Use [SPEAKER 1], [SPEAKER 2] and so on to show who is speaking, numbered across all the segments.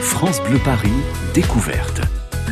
[SPEAKER 1] France Bleu Paris, découverte.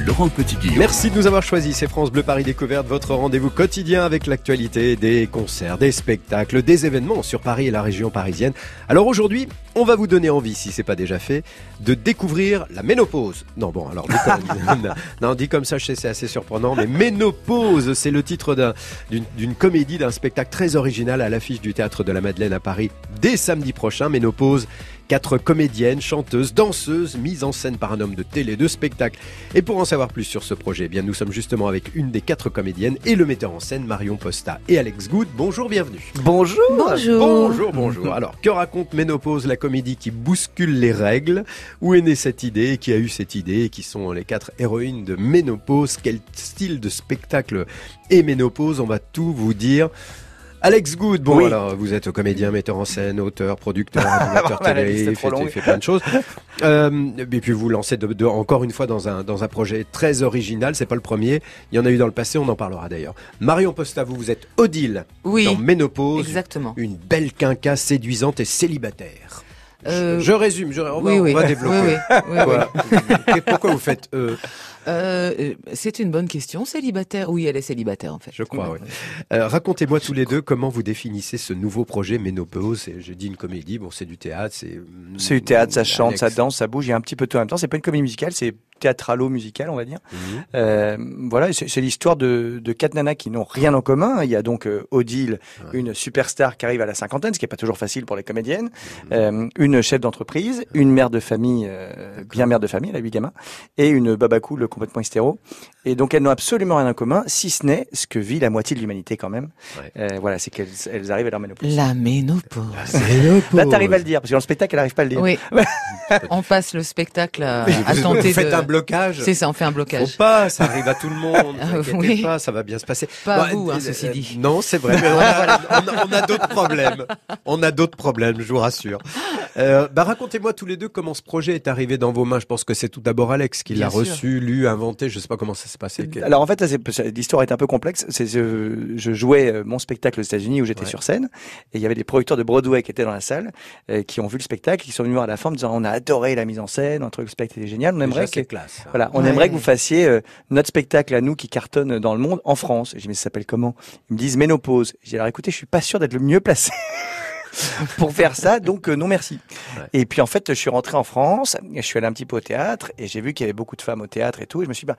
[SPEAKER 1] Laurent Petit-Guillaume.
[SPEAKER 2] Merci de nous avoir choisis. C'est France Bleu Paris Découverte, votre rendez-vous quotidien avec l'actualité des concerts, des spectacles, des événements sur Paris et la région parisienne. Alors aujourd'hui, on va vous donner envie, si c'est pas déjà fait, de découvrir la ménopause. Non, bon, alors, dit comme, non, dit comme ça, je sais, c'est assez surprenant, mais ménopause, c'est le titre d'une comédie, d'un spectacle très original à l'affiche du Théâtre de la Madeleine à Paris dès samedi prochain. Ménopause, Quatre comédiennes, chanteuses, danseuses, mises en scène par un homme de télé, de spectacle. Et pour en savoir plus sur ce projet, eh bien nous sommes justement avec une des quatre comédiennes et le metteur en scène Marion Posta et Alex Good. Bonjour, bienvenue.
[SPEAKER 3] Bonjour.
[SPEAKER 4] Bonjour.
[SPEAKER 2] Bonjour, bonjour. Alors, que raconte Ménopause, la comédie qui bouscule les règles? Où est née cette idée? Qui a eu cette idée? Qui sont les quatre héroïnes de Ménopause? Quel style de spectacle est Ménopause? On va tout vous dire. Alex Good, bon alors vous êtes comédien, metteur en scène, auteur, producteur, animateur télé, fait, fait, plein de choses. Euh, et puis vous lancez de, encore une fois dans un dans un projet très original. C'est pas le premier. Il y en a eu dans le passé. On en parlera d'ailleurs. Marion Posta, vous vous êtes Odile
[SPEAKER 4] oui,
[SPEAKER 2] dans Ménopause.
[SPEAKER 4] Exactement.
[SPEAKER 2] Une belle quinca séduisante et célibataire. Euh... Je, résume, je, on, va, on va développer. Pourquoi vous faites euh,
[SPEAKER 4] euh, c'est une bonne question. Célibataire Oui, elle est célibataire en fait.
[SPEAKER 2] Je crois, oui. Euh, Racontez-moi tous les deux comment vous définissez ce nouveau projet Ménopause. Je dis une comédie, bon, c'est du théâtre, c'est.
[SPEAKER 3] C'est du théâtre, ça chante, ça danse, ça bouge, il y a un petit peu tout en même temps. C'est pas une comédie musicale, c'est théâtralo-musical, on va dire. Mhm. Euh, voilà, c'est l'histoire de, de quatre nanas qui n'ont rien en commun. Il y a donc euh, Odile, une superstar qui arrive à la cinquantaine, ce qui est pas toujours facile pour les comédiennes, mhm. euh, une chef d'entreprise, une mère de famille, euh, bien mère de famille, elle a huit gamins, et une babacou, le complètement hystéro. Et donc elles n'ont absolument rien en commun, si ce n'est ce que vit la moitié de l'humanité quand même. Euh, voilà, c'est qu'elles elles arrivent à leur ménopause.
[SPEAKER 4] La ménopause.
[SPEAKER 3] Là, t'arrives à le dire, parce que dans le spectacle, elle n'arrive pas à le dire.
[SPEAKER 4] Oui. on passe le spectacle à, à tenter
[SPEAKER 2] Vous faites un blocage.
[SPEAKER 4] C'est ça, on fait un blocage.
[SPEAKER 2] Faut pas, ça arrive à tout le monde. oui. pas, ça va bien se passer.
[SPEAKER 4] Pas à vous, hein, ceci dit.
[SPEAKER 2] Non, c'est vrai. Mais on a, on a, d'autres problèmes. On a d'autres problèmes, je vous rassure. Euh, bah, racontez-moi tous les deux comment ce projet est arrivé dans vos mains. Je pense que c'est tout d'abord Alex qui l'a reçu, lu, inventé. Je sais pas comment ça s'est passé.
[SPEAKER 3] Alors en fait, l'histoire est un peu complexe. C'est je, je, jouais euh, mon spectacle aux États-Unis où j'étais sur scène et il y avait des producteurs de Broadway qui étaient dans la salle, euh, qui ont vu le spectacle, qui sont venus à la fin en disant on a adoré la mise en scène, un truc le spectacle était génial. On aimerait que
[SPEAKER 2] classe,
[SPEAKER 3] voilà, on aimerait que vous fassiez euh, notre spectacle à nous qui cartonne dans le monde en France. Et je dis mais ça s'appelle comment? Ils me disent Ménopause. J'ai alors écoutez, je suis pas sûr d'être le mieux placé. Pour faire ça, donc euh, non merci. Et puis en fait, je suis rentré en France, je suis allé un petit peu au théâtre et j'ai vu qu'il y avait beaucoup de femmes au théâtre et tout. Et je me suis dit, bah,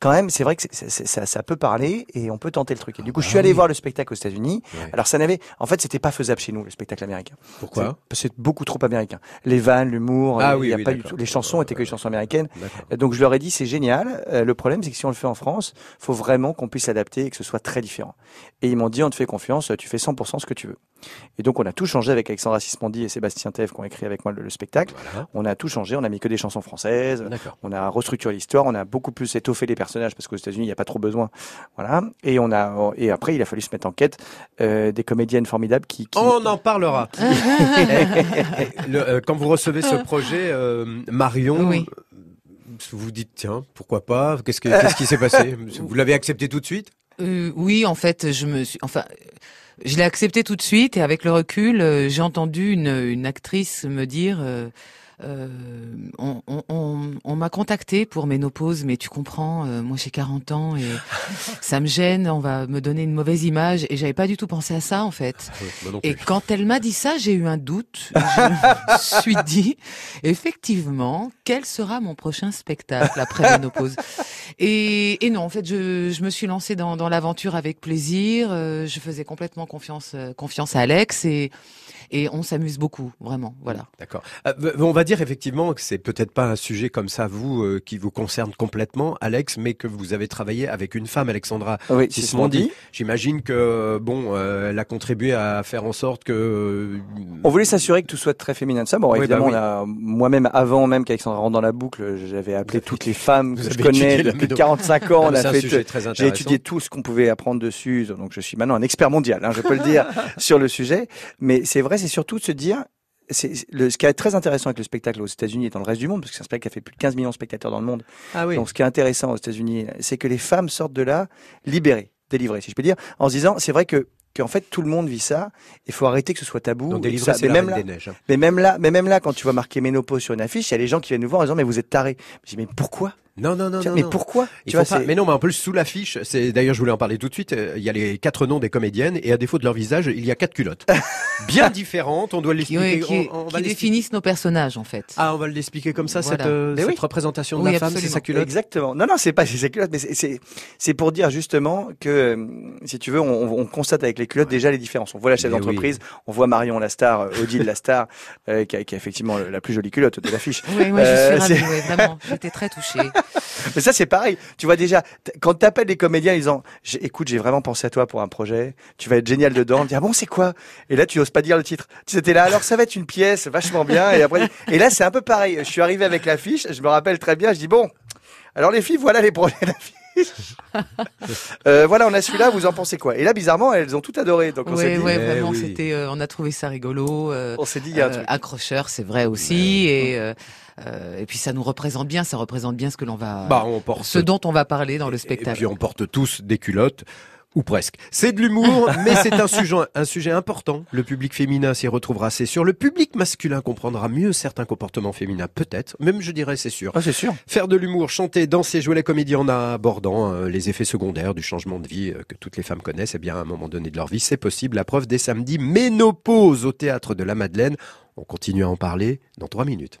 [SPEAKER 3] quand même, c'est vrai que ça, ça, peut parler et on peut tenter le truc. Et du coup, je suis ah allé voir le spectacle aux États-Unis. Alors ça n'avait, en fait, c'était pas faisable chez nous le spectacle américain.
[SPEAKER 2] Pourquoi
[SPEAKER 3] C'est beaucoup trop américain. Les vannes, l'humour,
[SPEAKER 2] ah, oui,
[SPEAKER 3] y a pas du tout. Les chansons étaient que les chansons américaines. Donc je leur ai dit, c'est génial. Euh, le problème, c'est que si on le fait en France, faut vraiment qu'on puisse s'adapter et que ce soit très différent. Et ils m'ont dit, on te fait confiance, tu fais 100% ce que tu veux. Et donc on a tout changé avec Alexandra Sismondi et Sébastien Tev qui ont écrit avec moi le, spectacle. On a tout changé, on a mis que des chansons françaises, on a restructuré l'histoire, on a beaucoup plus étoffé les personnages parce qu'aux États-Unis il n'y a pas trop besoin. Voilà. Et on a et après il a fallu se mettre en quête euh, des comédiennes formidables qui,
[SPEAKER 2] On en parlera. Euh, quand vous recevez ce projet, euh, Marion. Vous dites tiens pourquoi pas? Qu'est-ce, qu'est-ce qui s'est passé? Vous l'avez accepté tout de suite?
[SPEAKER 4] Oui en fait je me suis enfin je l'ai accepté tout de suite et avec le recul, euh, j'ai entendu une, une, actrice me dire euh, euh, on, on, on, m'a contacté pour ménopause, mais tu comprends, euh, moi j'ai 40 ans et ça me gêne, on va me donner une mauvaise image et j'avais pas du tout pensé à ça en fait. Ah et quand elle m'a dit ça, j'ai eu un doute. Je me suis dit, effectivement, quel sera mon prochain spectacle après ménopause? Et, et, non, en fait, je, je me suis lancée dans, dans l'aventure avec plaisir. Euh, je faisais complètement confiance, confiance à Alex et et on s'amuse beaucoup, vraiment. Voilà.
[SPEAKER 2] D'accord. on va dire effectivement que c'est peut-être pas un sujet comme ça, vous, euh, qui vous concerne complètement, Alex, mais que vous avez travaillé avec une femme, Alexandra
[SPEAKER 3] oui, dit.
[SPEAKER 2] J'imagine que, bon, euh, elle a contribué à faire en sorte que... Euh,
[SPEAKER 3] on voulait s'assurer que tout soit très féminin de ça. Bon, bah évidemment, moi-même, avant même qu'Alexandra rentre dans la boucle, j'avais appelé toutes les femmes que je connais depuis 45 ans. on a fait, j'ai étudié tout ce qu'on pouvait apprendre dessus. Donc, je suis maintenant un expert mondial, hein, je peux le dire, sur le sujet. Mais c'est vrai, c'est surtout de se dire, le, ce qui est très intéressant avec le spectacle aux États-Unis et dans le reste du monde, parce que c'est un spectacle qui a fait plus de 15 millions de spectateurs dans le monde.
[SPEAKER 2] Ah oui.
[SPEAKER 3] Donc, ce qui est intéressant aux États-Unis, c'est que les femmes sortent de là libérées, délivrées, si je peux dire, en se disant, c'est vrai que qu'en fait tout le monde vit ça. Il faut arrêter que ce soit tabou.
[SPEAKER 2] Donc, c'est
[SPEAKER 3] mais
[SPEAKER 2] la
[SPEAKER 3] même là,
[SPEAKER 2] des Neiges. hein.
[SPEAKER 3] mais même là, mais même là, quand tu vois marqué ménopause sur une affiche, il y a les gens qui viennent nous voir en disant mais vous êtes tarés. Je dis mais pourquoi?
[SPEAKER 2] Non, non, non,
[SPEAKER 3] Tiens,
[SPEAKER 2] non.
[SPEAKER 3] Mais
[SPEAKER 2] non.
[SPEAKER 3] pourquoi Tu vois,
[SPEAKER 2] pas- Mais non, mais en plus sous l'affiche, c'est d'ailleurs je voulais en parler tout de suite. euh, Il y a les quatre noms des comédiennes et à défaut de leur visage, il y a quatre culottes, bien différentes. On doit
[SPEAKER 4] Qui,
[SPEAKER 2] l'expliquer.
[SPEAKER 4] qui-
[SPEAKER 2] on- on va
[SPEAKER 4] qui
[SPEAKER 2] l'expliquer.
[SPEAKER 4] définissent nos personnages en fait.
[SPEAKER 2] Ah, on va l'expliquer comme ça
[SPEAKER 4] Voilà.
[SPEAKER 2] cette, euh, cette
[SPEAKER 3] oui.
[SPEAKER 2] représentation de
[SPEAKER 4] Oui,
[SPEAKER 2] la femme, c'est sa culotte.
[SPEAKER 3] Exactement. Non, non, c'est pas c'est ses culottes, mais c'est- c'est c'est pour dire justement que euh, si tu veux, on, on constate avec les culottes déjà les différences. On voit la chef d'entreprise, on voit Marion la star, Odile la star, euh, qui, a, qui a effectivement la plus jolie culotte de l'affiche.
[SPEAKER 4] Oui, moi
[SPEAKER 3] Euh,
[SPEAKER 4] je suis ravie, vraiment. J'étais très touchée.
[SPEAKER 3] Mais ça, c'est pareil. Tu vois déjà, quand t'appelles des comédiens en disant, J'ai- écoute, j'ai vraiment pensé à toi pour un projet, tu vas être génial dedans, on te dit, ah bon, c'est quoi? Et là, tu oses pas dire le titre. Tu étais là, alors ça va être une pièce vachement bien, et après, et là, c'est un peu pareil. Je suis arrivé avec l'affiche, je me rappelle très bien, je dis, bon, alors les filles, voilà les projets d'affiche. euh, voilà, on a celui-là, vous en pensez quoi? Et là, bizarrement, elles ont tout adoré. Donc, on s'est dit,
[SPEAKER 4] ouais,
[SPEAKER 2] Eh
[SPEAKER 4] vraiment,
[SPEAKER 2] oui.
[SPEAKER 4] c'était, euh, on a trouvé ça rigolo. euh,
[SPEAKER 3] on s'est dit, il y a un
[SPEAKER 4] euh,
[SPEAKER 3] truc.
[SPEAKER 4] accrocheur, c'est vrai aussi, et euh, et puis ça nous représente bien, ça représente bien ce que l'on va,
[SPEAKER 2] Bah, on porte
[SPEAKER 4] ce dont on va parler dans le
[SPEAKER 2] Et
[SPEAKER 4] spectacle.
[SPEAKER 2] puis on porte tous des culottes. Ou presque. C'est de l'humour, mais c'est un sujet, un sujet important. Le public féminin s'y retrouvera, c'est sûr. Le public masculin comprendra mieux certains comportements féminins, peut-être. Même, je dirais, c'est sûr.
[SPEAKER 3] Ah, c'est sûr.
[SPEAKER 2] Faire de l'humour, chanter, danser, jouer la comédie en abordant euh, les effets secondaires du changement de vie euh, que toutes les femmes connaissent, eh bien, à un moment donné de leur vie, c'est possible. La preuve dès samedi, ménopause au théâtre de la Madeleine. On continue à en parler dans trois minutes.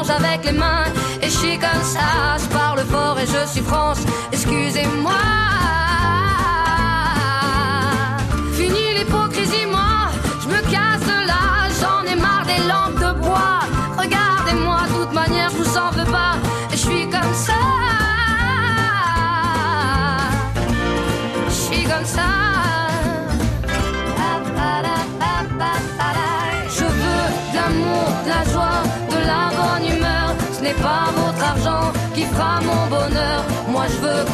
[SPEAKER 5] Mange avec les mains et je suis comme ça. Je parle fort et je suis France, excusez-moi.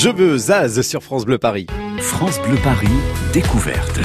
[SPEAKER 2] Je veux Zaz sur France Bleu Paris.
[SPEAKER 1] France Bleu Paris, découverte.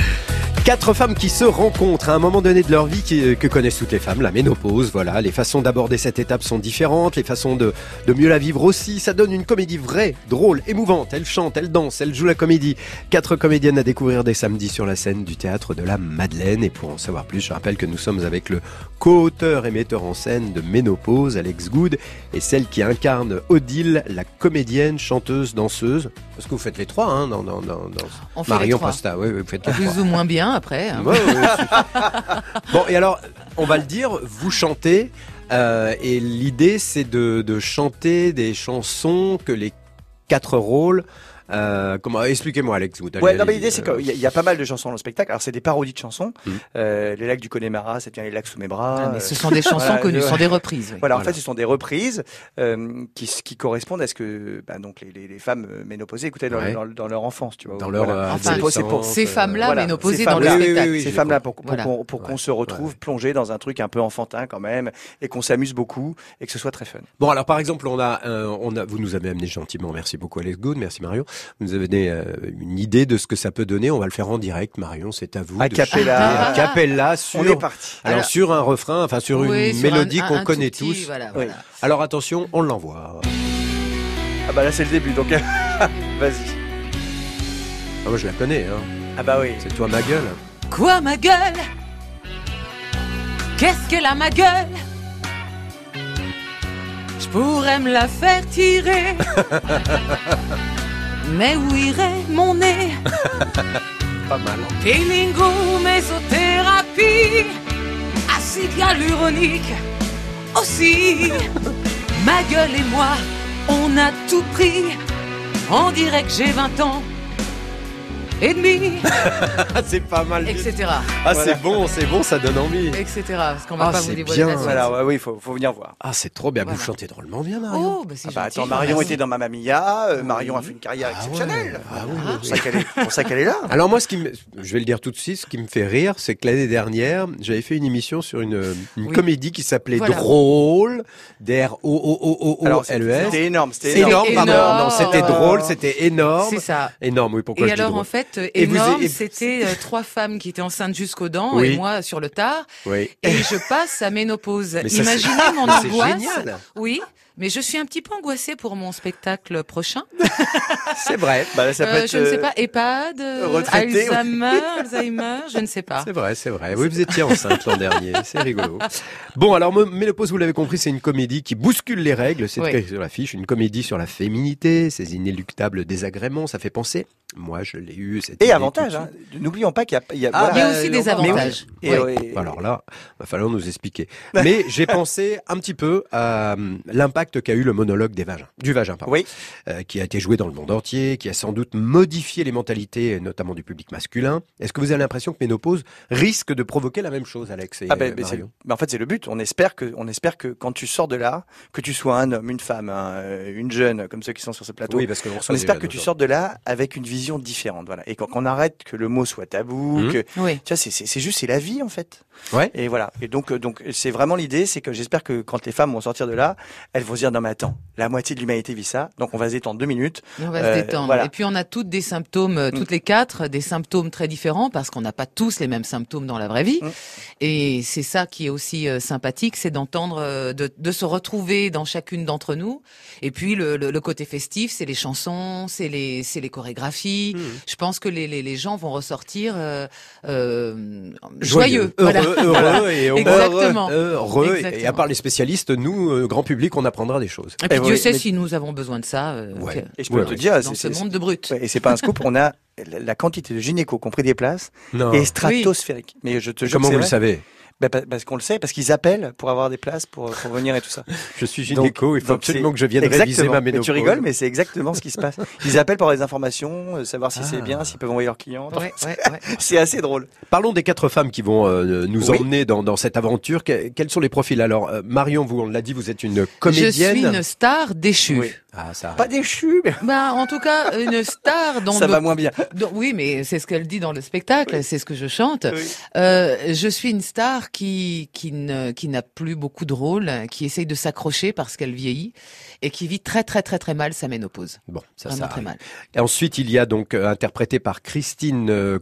[SPEAKER 2] Quatre femmes qui se rencontrent à un moment donné de leur vie qui, que connaissent toutes les femmes, la ménopause, voilà. Les façons d'aborder cette étape sont différentes, les façons de, de mieux la vivre aussi. Ça donne une comédie vraie, drôle, émouvante. Elle chante, elle danse, elle joue la comédie. Quatre comédiennes à découvrir dès samedi sur la scène du théâtre de la Madeleine. Et pour en savoir plus, je rappelle que nous sommes avec le co-auteur et metteur en scène de Ménopause, Alex Good, et celle qui incarne Odile, la comédienne, chanteuse, danseuse. Parce que vous faites les trois, hein, dans, dans, dans, dans...
[SPEAKER 4] On
[SPEAKER 2] Marion. Costa, oui, oui, vous faites les
[SPEAKER 4] Plus ou moins bien après. hein.
[SPEAKER 2] Ouais, ouais. bon, et alors, on va le dire, vous chantez, euh, et l'idée c'est de, de chanter des chansons que les quatre rôles. Euh, comment Expliquez-moi, Alex. Vous
[SPEAKER 3] Ouais, non, mais l'idée, c'est
[SPEAKER 2] euh,
[SPEAKER 3] qu'il y, a- il y a pas mal de chansons dans le spectacle. Alors, c'est des parodies de chansons.
[SPEAKER 2] Mhm.
[SPEAKER 3] Euh, les lacs du Connemara, ça devient les lacs sous mes bras.
[SPEAKER 4] Ah, mais ce sont des chansons
[SPEAKER 3] voilà,
[SPEAKER 4] connues, ce sont des reprises. oui.
[SPEAKER 3] Voilà, en
[SPEAKER 2] Voilà.
[SPEAKER 3] fait, ce sont des reprises euh, qui, qui correspondent à ce que bah, donc les, les, les femmes ménopausées écoutaient dans,
[SPEAKER 2] Ouais.
[SPEAKER 3] dans, dans leur enfance, tu vois.
[SPEAKER 2] Dans leur,
[SPEAKER 4] Enfin,
[SPEAKER 3] c'est pour- c'est
[SPEAKER 4] Ces femmes-là ménopausées dans le
[SPEAKER 2] oui, oui,
[SPEAKER 4] spectacle.
[SPEAKER 2] oui,
[SPEAKER 3] ces femmes-là pour, pour qu'on pour qu'on
[SPEAKER 2] Ouais.
[SPEAKER 3] se retrouve
[SPEAKER 2] Ouais.
[SPEAKER 3] plongé dans un truc un peu enfantin quand même et qu'on s'amuse beaucoup et que ce soit très fun.
[SPEAKER 2] Bon, alors par exemple, on a, euh, on a, vous nous avez amené gentiment, merci beaucoup Alex Good, merci Marion. Vous nous avez donné euh, une idée de ce que ça peut donner. On va le faire en direct, Marion, c'est à vous.
[SPEAKER 3] A cappella.
[SPEAKER 2] a cappella sur,
[SPEAKER 3] On est parti.
[SPEAKER 2] alors,
[SPEAKER 4] Alors-
[SPEAKER 2] sur un refrain, enfin sur
[SPEAKER 4] Oui,
[SPEAKER 2] une
[SPEAKER 4] sur
[SPEAKER 2] mélodie
[SPEAKER 4] un-
[SPEAKER 2] qu'on
[SPEAKER 4] un
[SPEAKER 2] connaît
[SPEAKER 4] petit,
[SPEAKER 2] tous.
[SPEAKER 4] Voilà,
[SPEAKER 3] Oui.
[SPEAKER 4] voilà.
[SPEAKER 2] Alors attention, on l'envoie.
[SPEAKER 3] Ah bah là c'est le début donc vas-y.
[SPEAKER 2] Ah, moi je la connais, hein.
[SPEAKER 3] Ah bah oui.
[SPEAKER 2] C'est toi ma gueule.
[SPEAKER 4] Quoi ma gueule? Qu'est-ce qu'elle a ma gueule? Je pourrais me la faire tirer. Mais où irait mon nez
[SPEAKER 2] Pas mal.
[SPEAKER 4] Peeling ou mésothérapie Acide hyaluronique aussi. Ma gueule et moi, on a tout pris. On dirait que j'ai 20 ans et demi,
[SPEAKER 2] Ah, c'est pas mal.
[SPEAKER 4] etc.
[SPEAKER 2] Ah,
[SPEAKER 3] Voilà.
[SPEAKER 2] c'est bon, c'est bon, ça donne envie.
[SPEAKER 4] etc. Parce qu'on va
[SPEAKER 2] Ah,
[SPEAKER 4] pas
[SPEAKER 2] c'est
[SPEAKER 4] vous dévoiler
[SPEAKER 2] bien.
[SPEAKER 3] Voilà, ouais, oui, faut, faut venir voir.
[SPEAKER 2] Ah, c'est trop bien. Vous chantez drôlement bien, Marion.
[SPEAKER 4] Oh, bah c'est
[SPEAKER 3] Ah bah attends, Marion
[SPEAKER 4] merci.
[SPEAKER 3] était dans Mamma Mia, euh, Marion a fait une carrière
[SPEAKER 2] Ah
[SPEAKER 3] exceptionnelle.
[SPEAKER 2] ouais. Ah oui,
[SPEAKER 3] C'est
[SPEAKER 2] oui,
[SPEAKER 3] pour ça qu'elle est, là.
[SPEAKER 2] Alors moi, ce qui me, je vais le dire tout de suite, ce qui me fait rire, c'est que l'année dernière, j'avais fait une émission sur une, une
[SPEAKER 4] Oui.
[SPEAKER 2] comédie qui s'appelait
[SPEAKER 4] Voilà.
[SPEAKER 2] Drôle, D-R-O-O-O-O-L-E-S.
[SPEAKER 3] c'était énorme, c'était
[SPEAKER 2] C'est
[SPEAKER 3] énorme.
[SPEAKER 2] énorme, pardon.
[SPEAKER 4] énorme.
[SPEAKER 2] Non, c'était drôle, c'était énorme.
[SPEAKER 4] C'est ça.
[SPEAKER 2] Énorme, oui, pourquoi
[SPEAKER 4] Et
[SPEAKER 2] je dis
[SPEAKER 4] alors
[SPEAKER 2] drôle
[SPEAKER 4] en fait,
[SPEAKER 2] vous-
[SPEAKER 4] énorme,
[SPEAKER 2] et-
[SPEAKER 4] c'était euh, trois femmes qui étaient enceintes jusqu'aux dents
[SPEAKER 2] Oui.
[SPEAKER 4] et moi sur le tard.
[SPEAKER 2] Oui.
[SPEAKER 4] Et je passe à ménopause.
[SPEAKER 2] Mais ça, c'est-
[SPEAKER 4] Imaginez mon angoisse.
[SPEAKER 2] génial.
[SPEAKER 4] Oui, mais je suis un petit peu angoissée pour mon spectacle prochain.
[SPEAKER 2] C'est vrai.
[SPEAKER 3] Bah, là, ça peut
[SPEAKER 4] Euh,
[SPEAKER 3] être,
[SPEAKER 4] je ne sais
[SPEAKER 3] euh,
[SPEAKER 4] pas, EHPAD, euh,
[SPEAKER 3] oui.
[SPEAKER 4] Alzheimer, Alzheimer, je ne sais pas.
[SPEAKER 2] C'est vrai, c'est vrai. Oui, vous étiez enceinte l'an dernier. C'est rigolo. Bon, alors, Ménopause, vous l'avez compris, c'est une comédie qui bouscule les règles. C'est
[SPEAKER 4] Oui.
[SPEAKER 2] écrit sur l'affiche. Une comédie sur la féminité, ses inéluctables désagréments. Ça fait penser. Moi, je l'ai eu. cette
[SPEAKER 3] Et
[SPEAKER 2] idée
[SPEAKER 3] avantage,
[SPEAKER 2] tout de
[SPEAKER 3] hein. N'oublions pas qu'il y a, il y a,
[SPEAKER 2] Ah,
[SPEAKER 4] Il y a
[SPEAKER 3] voilà.
[SPEAKER 4] aussi
[SPEAKER 2] euh,
[SPEAKER 4] des
[SPEAKER 2] oui.
[SPEAKER 4] avantages.
[SPEAKER 3] Et,
[SPEAKER 4] Oui.
[SPEAKER 3] oui.
[SPEAKER 2] Alors là, va falloir nous expliquer. Mais j'ai pensé un petit peu à euh, l'impact qu'a eu le monologue des vagins, du vagin, pardon,
[SPEAKER 3] Oui.
[SPEAKER 2] euh, qui a été joué dans le monde entier, qui a sans doute modifié les mentalités, notamment du public masculin. Est-ce que vous avez l'impression que Ménopause risque de provoquer la même chose, Alex et
[SPEAKER 3] Ah ben,
[SPEAKER 2] euh,
[SPEAKER 3] ben, ben, en fait c'est le but. On espère que, on espère que quand tu sors de là, que tu sois un homme, une femme, un, euh, une jeune, comme ceux qui sont sur ce plateau,
[SPEAKER 2] Oui, parce que
[SPEAKER 3] on espère que tu sortes de là avec une vision différente, voilà. Et qu'on qu'on arrête que le mot soit tabou,
[SPEAKER 2] Mhm.
[SPEAKER 3] que
[SPEAKER 4] Oui.
[SPEAKER 3] tu vois, c'est- juste c'est la vie en fait.
[SPEAKER 2] Ouais.
[SPEAKER 3] Et voilà. Et donc euh, donc c'est vraiment l'idée, c'est que j'espère que quand les femmes vont sortir de là, elles vont se dire non mais attends, la moitié de l'humanité vit ça, donc on va se détendre deux minutes.
[SPEAKER 4] On va
[SPEAKER 3] Euh,
[SPEAKER 4] se détendre.
[SPEAKER 3] voilà.
[SPEAKER 4] Et puis on a toutes des symptômes, euh, toutes les quatre, des symptômes très différents parce qu'on n'a pas tous les mêmes symptômes dans la vraie vie.
[SPEAKER 3] Mm.
[SPEAKER 4] Et c'est ça qui est aussi euh, sympathique, c'est d'entendre, euh, de, de se retrouver dans chacune d'entre nous. Et puis le, le, le côté festif, c'est les chansons, c'est les, c'est les chorégraphies. Je pense que les, les, les gens vont ressortir euh, euh, joyeux.
[SPEAKER 2] heureux,
[SPEAKER 4] Voilà.
[SPEAKER 2] heureux et heureux,
[SPEAKER 4] Exactement.
[SPEAKER 2] heureux. Et à part les spécialistes, nous, euh, grand public, on apprendra des choses.
[SPEAKER 4] Et puis
[SPEAKER 3] Et
[SPEAKER 4] Dieu
[SPEAKER 3] oui,
[SPEAKER 4] sait
[SPEAKER 3] mais-
[SPEAKER 4] si nous avons besoin de ça. euh,
[SPEAKER 2] Ouais.
[SPEAKER 4] que-
[SPEAKER 3] Et je peux
[SPEAKER 2] Ouais,
[SPEAKER 3] te dire,
[SPEAKER 4] dans
[SPEAKER 3] c'est-
[SPEAKER 4] ce monde de brutes.
[SPEAKER 3] Ouais, et c'est pas un scoop, on a la, quantité de gynécos qui ont pris des places
[SPEAKER 2] Non.
[SPEAKER 3] est stratosphérique. Mais je te jure
[SPEAKER 2] Comment
[SPEAKER 3] que
[SPEAKER 2] vous le savez?
[SPEAKER 3] Bah, pa- parce qu'on le sait, parce qu'ils appellent pour avoir des places pour, pour venir et tout ça.
[SPEAKER 2] Je suis
[SPEAKER 3] Donc-
[SPEAKER 2] gynéco, il faut
[SPEAKER 3] donc
[SPEAKER 2] absolument que je vienne réviser ma
[SPEAKER 3] Mais
[SPEAKER 2] ménopause.
[SPEAKER 3] tu rigoles, mais c'est exactement ce qui se passe. Ils appellent pour avoir des informations, euh, savoir si
[SPEAKER 2] Ah.
[SPEAKER 3] c'est bien, s'ils peuvent envoyer leurs clients.
[SPEAKER 4] Ouais, ouais, ouais.
[SPEAKER 3] C'est assez drôle.
[SPEAKER 2] Parlons des quatre femmes qui vont euh, nous
[SPEAKER 3] Oui.
[SPEAKER 2] emmener dans, dans cette aventure. Que- quels sont les profils? Alors, euh, Marion, vous, on l'a dit, vous êtes une comédienne.
[SPEAKER 4] Je suis une star déchue.
[SPEAKER 3] Oui.
[SPEAKER 2] Ah, ça.
[SPEAKER 3] Pas déchu, mais
[SPEAKER 4] Bah, en tout cas, une star dont
[SPEAKER 3] ça
[SPEAKER 4] nos-
[SPEAKER 3] va moins bien.
[SPEAKER 4] dont- oui, mais c'est ce qu'elle dit dans le spectacle, c'est ce que je chante.
[SPEAKER 3] Oui.
[SPEAKER 4] Euh, je suis une star qui qui ne qui n'a plus beaucoup de rôle, qui essaye de s'accrocher parce qu'elle vieillit et qui vit très très très très mal sa ménopause.
[SPEAKER 2] Bon, ça,
[SPEAKER 4] Vraiment
[SPEAKER 2] ça
[SPEAKER 4] très mal.
[SPEAKER 2] Et ensuite, il y a donc euh, interprété par Christine euh,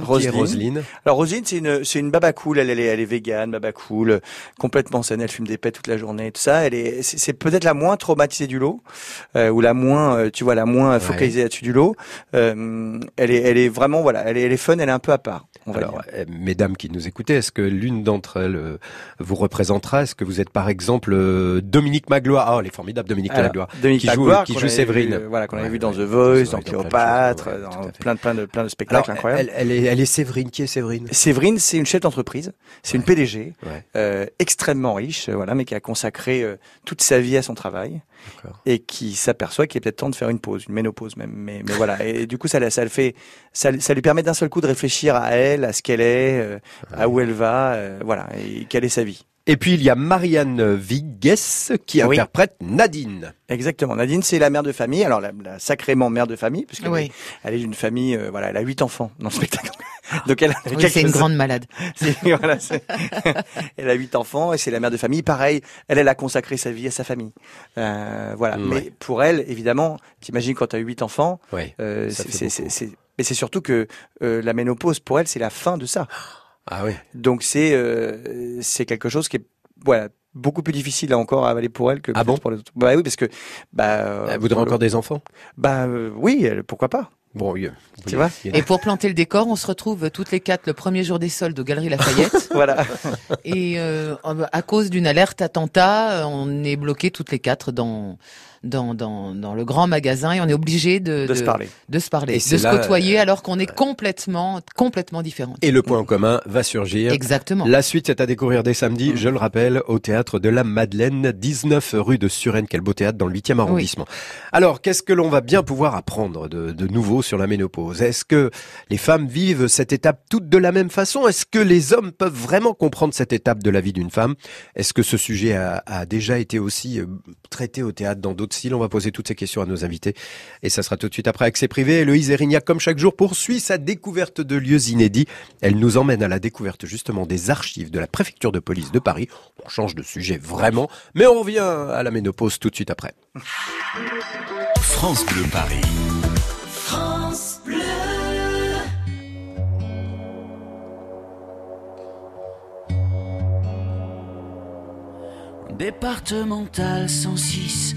[SPEAKER 2] est
[SPEAKER 3] Roselyne.
[SPEAKER 2] Roselyne.
[SPEAKER 3] Alors Rosine, c'est une, c'est une baba cool. Elle, elle est, elle est végane, baba cool, complètement saine. Elle fume des pets toute la journée, tout ça. Elle est, c'est, peut-être la moins traumatisée du lot, euh, ou la moins, euh, tu vois, la moins focalisée là-dessus du lot. Euh, elle est, elle est vraiment, voilà, elle est, elle est fun. Elle est un peu à part. On va
[SPEAKER 2] Alors,
[SPEAKER 3] dire.
[SPEAKER 2] euh, mesdames qui nous écoutez, est-ce que l'une d'entre elles vous représentera? Est-ce que vous êtes par exemple euh, Dominique Magloire Ah, elle est formidable, Dominique
[SPEAKER 3] Alors,
[SPEAKER 2] Magloire.
[SPEAKER 3] Dominique
[SPEAKER 2] qui joue-
[SPEAKER 3] Magloire,
[SPEAKER 2] qui joue
[SPEAKER 3] avait
[SPEAKER 2] Séverine.
[SPEAKER 3] vu, euh, voilà, qu'on avait
[SPEAKER 2] Ouais,
[SPEAKER 3] vu dans The Voice,
[SPEAKER 2] The
[SPEAKER 3] dans
[SPEAKER 2] Voice, dans plein de
[SPEAKER 3] Cléopâtre, dans plein de, plein de, plein de
[SPEAKER 2] Alors,
[SPEAKER 3] spectacles incroyables.
[SPEAKER 2] elle, elle est, elle est Séverine. Qui est Séverine?
[SPEAKER 3] Séverine, c'est une chef d'entreprise, c'est une PDG,
[SPEAKER 2] Ouais.
[SPEAKER 3] euh, extrêmement riche, euh, voilà, mais qui a consacré euh, toute sa vie à son travail et qui s'aperçoit qu'il est peut-être temps de faire une pause, une ménopause même. Mais, mais voilà, et, du coup, ça, ça le fait, ça, ça lui permet d'un seul coup de réfléchir à elle, à ce qu'elle est, euh, à où elle va, euh, voilà, et quelle est sa vie.
[SPEAKER 2] Et puis il y a Marianne Vigues qui
[SPEAKER 3] Oui.
[SPEAKER 2] interprète Nadine.
[SPEAKER 3] Exactement. Nadine, c'est la mère de famille. Alors, la, la sacrément mère de famille, puisqu'elle
[SPEAKER 4] Oui,
[SPEAKER 3] est, elle est d'une famille, euh, voilà, elle a huit enfants dans le spectacle. Donc, elle a
[SPEAKER 4] oui c'est une grande malade.
[SPEAKER 3] C'est- voilà, c'est- elle a huit enfants et c'est la mère de famille. Pareil, elle, elle a consacré sa vie à sa famille. Euh, voilà. Mais pour elle, évidemment, t'imagines quand tu as huit enfants,
[SPEAKER 2] Ouais.
[SPEAKER 3] euh, c'est-
[SPEAKER 2] fait
[SPEAKER 3] c'est-
[SPEAKER 2] beaucoup.
[SPEAKER 3] c'est- c'est- mais c'est surtout que euh, la ménopause, pour elle, c'est la fin de ça.
[SPEAKER 2] Ah oui.
[SPEAKER 3] Donc c'est euh, c'est quelque chose qui est voilà beaucoup plus difficile là encore à avaler pour elle que
[SPEAKER 2] Ah bon
[SPEAKER 3] pour les autres. Bah oui, parce que bah euh,
[SPEAKER 2] Elle voudrait
[SPEAKER 3] le-
[SPEAKER 2] encore des enfants?
[SPEAKER 3] Bah euh, oui, pourquoi pas?
[SPEAKER 2] Bon, oui.
[SPEAKER 3] Tu vois?
[SPEAKER 4] Et pour planter le décor, on se retrouve toutes les quatre le premier jour des soldes aux Galeries Lafayette.
[SPEAKER 3] Voilà.
[SPEAKER 4] et euh, à cause d'une alerte attentat, euh, on est bloqué toutes les quatre dans dans dans, dans le grand magasin et on est obligé de,
[SPEAKER 3] de se parler.
[SPEAKER 4] de se parler, de
[SPEAKER 2] c'est
[SPEAKER 4] se
[SPEAKER 2] là,
[SPEAKER 4] côtoyer alors qu'on est complètement complètement différents.
[SPEAKER 2] Et le point commun va surgir.
[SPEAKER 4] Exactement.
[SPEAKER 2] La suite est à découvrir dès samedi, je le rappelle, au théâtre de la Madeleine, 19 rue de Suresnes. Quel beau théâtre dans le 8e arrondissement. Alors, qu'est-ce que l'on va bien pouvoir apprendre de, de nouveau sur la ménopause? Est-ce que les femmes vivent cette étape toutes de la même façon? Est-ce que les hommes peuvent vraiment comprendre cette étape de la vie d'une femme? Est-ce que ce sujet a, a déjà été aussi euh, traité au théâtre dans d'autres On va poser toutes ces questions à nos invités. Et ça sera tout de suite après Accès Privé. Héloïse Erignac, comme chaque jour, poursuit sa découverte de lieux inédits. Elle nous emmène à la découverte justement des archives de la préfecture de police de Paris. On change de sujet vraiment, mais on revient à la ménopause tout de suite après.
[SPEAKER 1] France Bleu Paris.
[SPEAKER 5] France Bleu.
[SPEAKER 6] Départemental 106,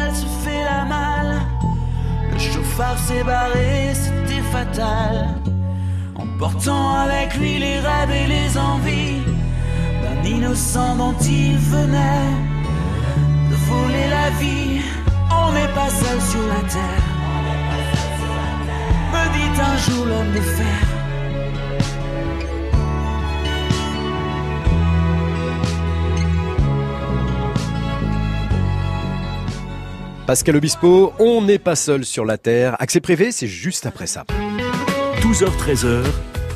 [SPEAKER 6] chauffard s'est barré, c'était fatal. Emportant avec lui les rêves et les envies d'un innocent dont il venait de voler la vie. On n'est pas seul sur la terre, me dit un jour l'homme de fer.
[SPEAKER 2] Pascal Obispo, on n'est pas seul sur la Terre. Accès privé, c'est juste après ça.
[SPEAKER 1] 12h-13h,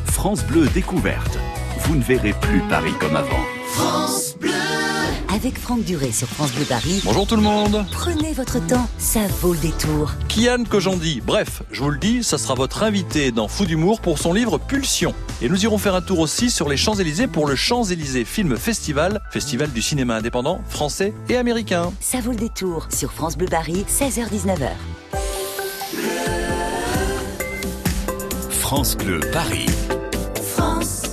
[SPEAKER 1] France Bleu découverte. Vous ne verrez plus Paris comme avant.
[SPEAKER 7] France avec Franck Duré sur France Bleu Paris.
[SPEAKER 8] Bonjour tout le monde.
[SPEAKER 7] Prenez votre temps, ça vaut le détour.
[SPEAKER 8] Kian Kojandi, bref, je vous le dis, ça sera votre invité dans Fou d'humour pour son livre Pulsion. Et nous irons faire un tour aussi sur les Champs-Élysées pour le Champs-Élysées Film Festival, festival du cinéma indépendant français et américain.
[SPEAKER 7] Ça vaut le détour sur France Bleu Paris, 16h-19h.
[SPEAKER 1] France Bleu Paris.
[SPEAKER 7] France